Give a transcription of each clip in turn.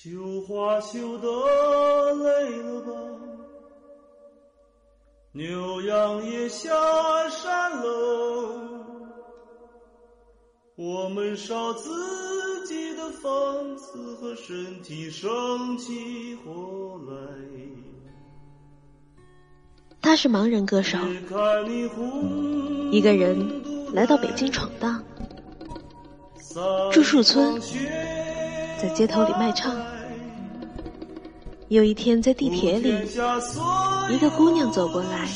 绣花绣得累了吧？牛羊也下山了，我们烧自己的房子和身体，生起火来。他是盲人歌手，一个人来到北京闯荡，住树村，在街头里卖唱。有一天在地铁里，一个姑娘走过来，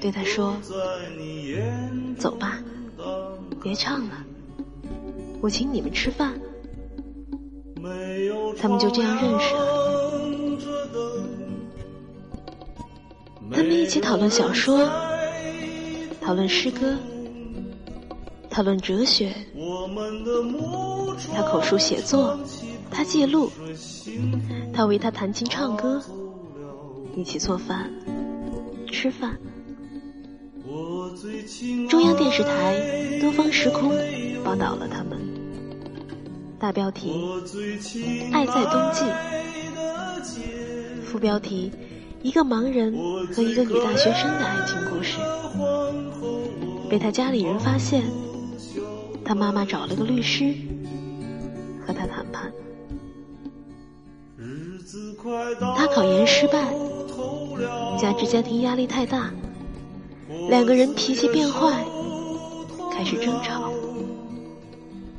对他说：“走吧，别唱了，我请你们吃饭。”他们就这样认识了。他们一起讨论小说，讨论诗歌，讨论哲学。他口述写作，他记录，他为他弹琴唱歌，一起做饭、吃饭。中央电视台《东方时空》报道了他们，大标题：爱在冬季，副标题。一个盲人和一个女大学生的爱情故事，被他家里人发现，他妈妈找了个律师考研失败，加之家庭压力太大，两个人脾气变坏，开始争吵。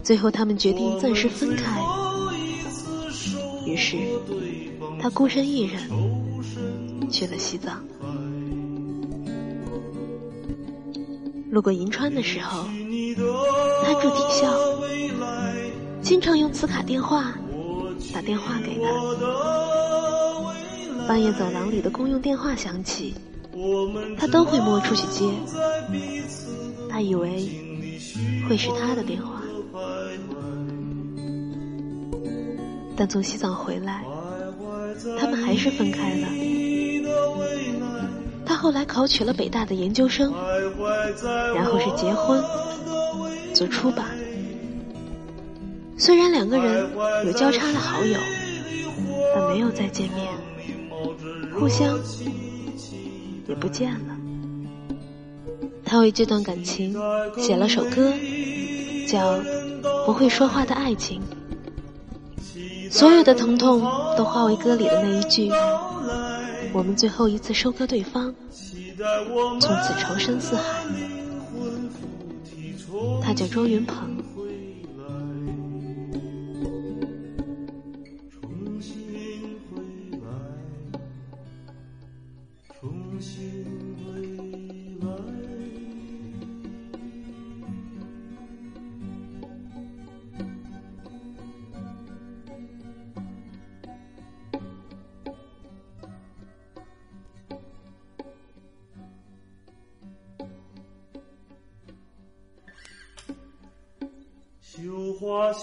最后他们决定暂时分开，于是他孤身一人。去了西藏。路过银川的时候，他住体校，经常用磁卡电话打电话给他。半夜走廊里的公用电话响起，他都会摸出去接。他以为会是他的电话，但从西藏回来，他们还是分开了。他后来考取了北大的研究生，然后是结婚，做出版。虽然两个人有交叉的好友，但没有再见面，互相也不见了。他为这段感情写了首歌，叫《不会说话的爱情》，所有的疼痛都化为歌里的那一句。我们最后一次收割对方，从此仇深似海。他叫周云鹏。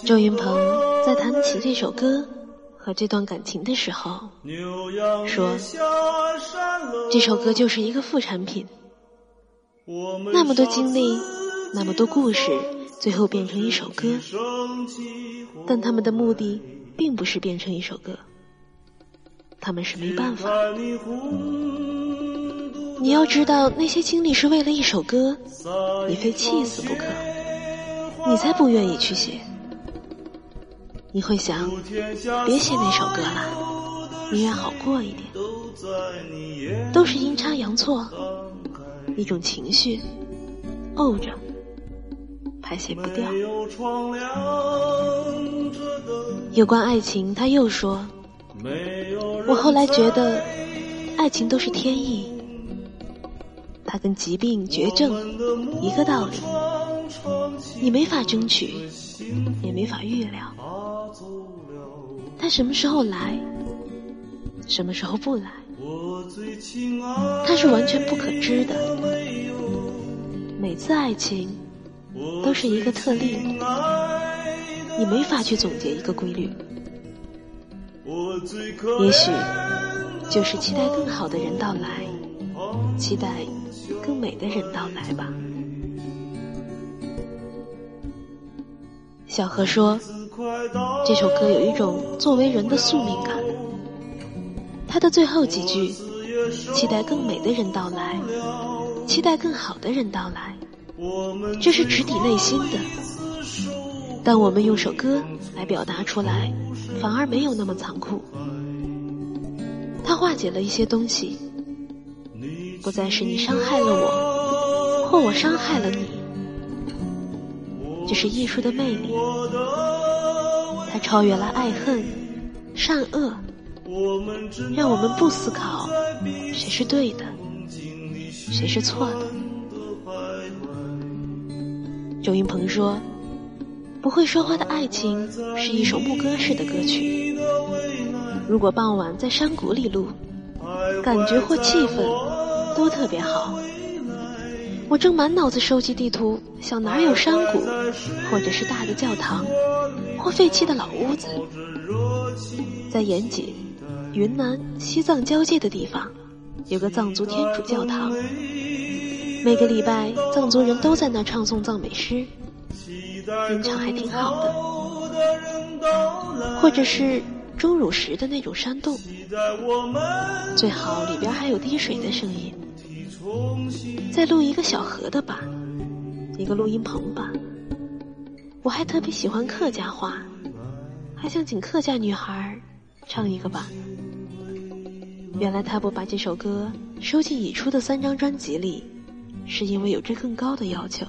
周云鹏在谈起这首歌和这段感情的时候，说：“这首歌就是一个副产品，那么多经历，那么多故事，最后变成一首歌。但他们的目的并不是变成一首歌，他们是没办法。你要知道，那些经历是为了一首歌，你非气死不可，你才不愿意去写。”你会想，别写那首歌了，宁愿好过一点。都是阴差阳错，一种情绪，沤着，排泄不掉。有关爱情，他又说：“我后来觉得，爱情都是天意，它跟疾病、绝症一个道理，你没法争取，也没法预料。”他什么时候来，什么时候不来，他是完全不可知的。每次爱情都是一个特例，你没法去总结一个规律。也许就是期待更好的人到来，期待更美的人到来吧。小何说。这首歌有一种作为人的宿命感。它的最后几句，期待更美的人到来，期待更好的人到来，这是直抵内心的。但我们用首歌来表达出来，反而没有那么残酷。它化解了一些东西，不再是你伤害了我，或我伤害了你。这是艺术的魅力，它超越了爱恨、善恶。让我们不思考谁是对的，谁是错的。周云鹏说：“不会说话的爱情是一首牧歌式的歌曲。如果傍晚在山谷里录，感觉或气氛都特别好。我正满脑子收集地图，想哪有山谷，或者是大的教堂，或废弃的老屋子，在延吉。”云南、西藏交界的地方，有个藏族天主教堂。每个礼拜，藏族人都在那唱诵藏美诗，音场还挺好的。或者是钟乳石的那种山洞，最好里边还有滴水的声音。再录一个小河的吧，一个录音棚吧。我还特别喜欢客家话，还想请客家女孩唱一个吧。原来他不把这首歌收进已出的三张专辑里，是因为有着更高的要求，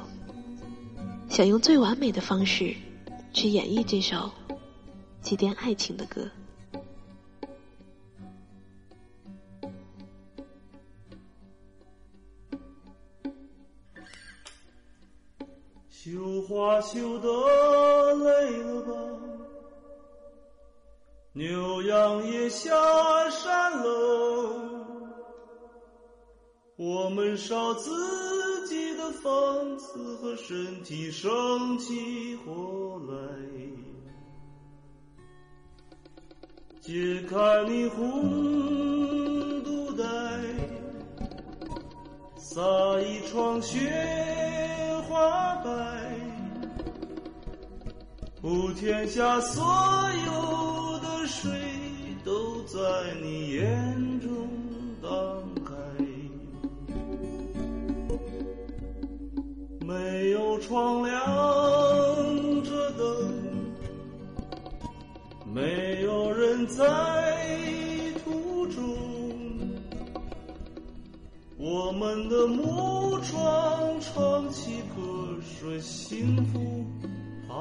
想用最完美的方式去演绎这首祭奠爱情的歌。绣花绣得累了吧？牛羊也下山喽，我们烧自己的房子和身体，生起火来。解开你红肚带，撒一床雪白，普天下所有的。水都在你眼中荡开，没有窗亮着灯，没有人在途中，我们的木船唱起歌，说幸福他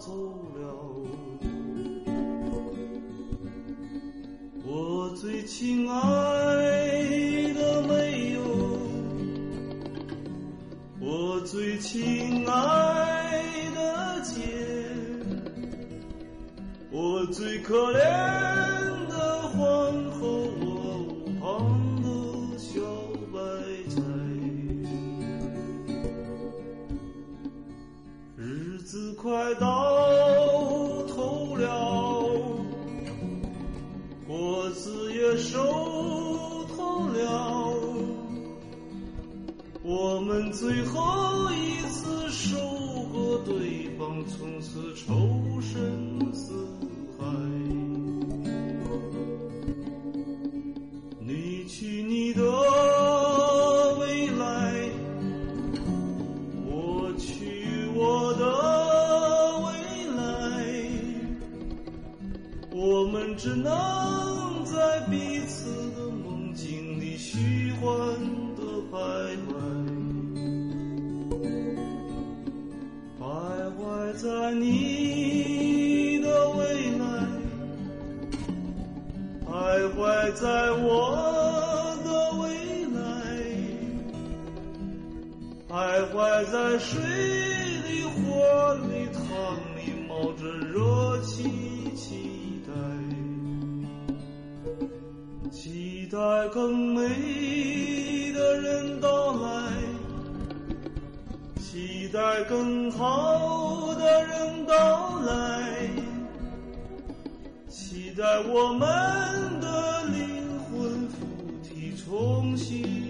走了。我最亲爱的没有，我最亲爱的姐，我最可怜快到头了。果子也熟透了，我们最后一次收割对方，从此仇深似。只能在。彼此的梦境里虚幻的徘徊，徘徊在你的未来，徘徊在我的未来，徘徊在水里火里汤里冒着热气气。期待更美的人到来，期待更好的人到来，期待我们的灵魂附体重新。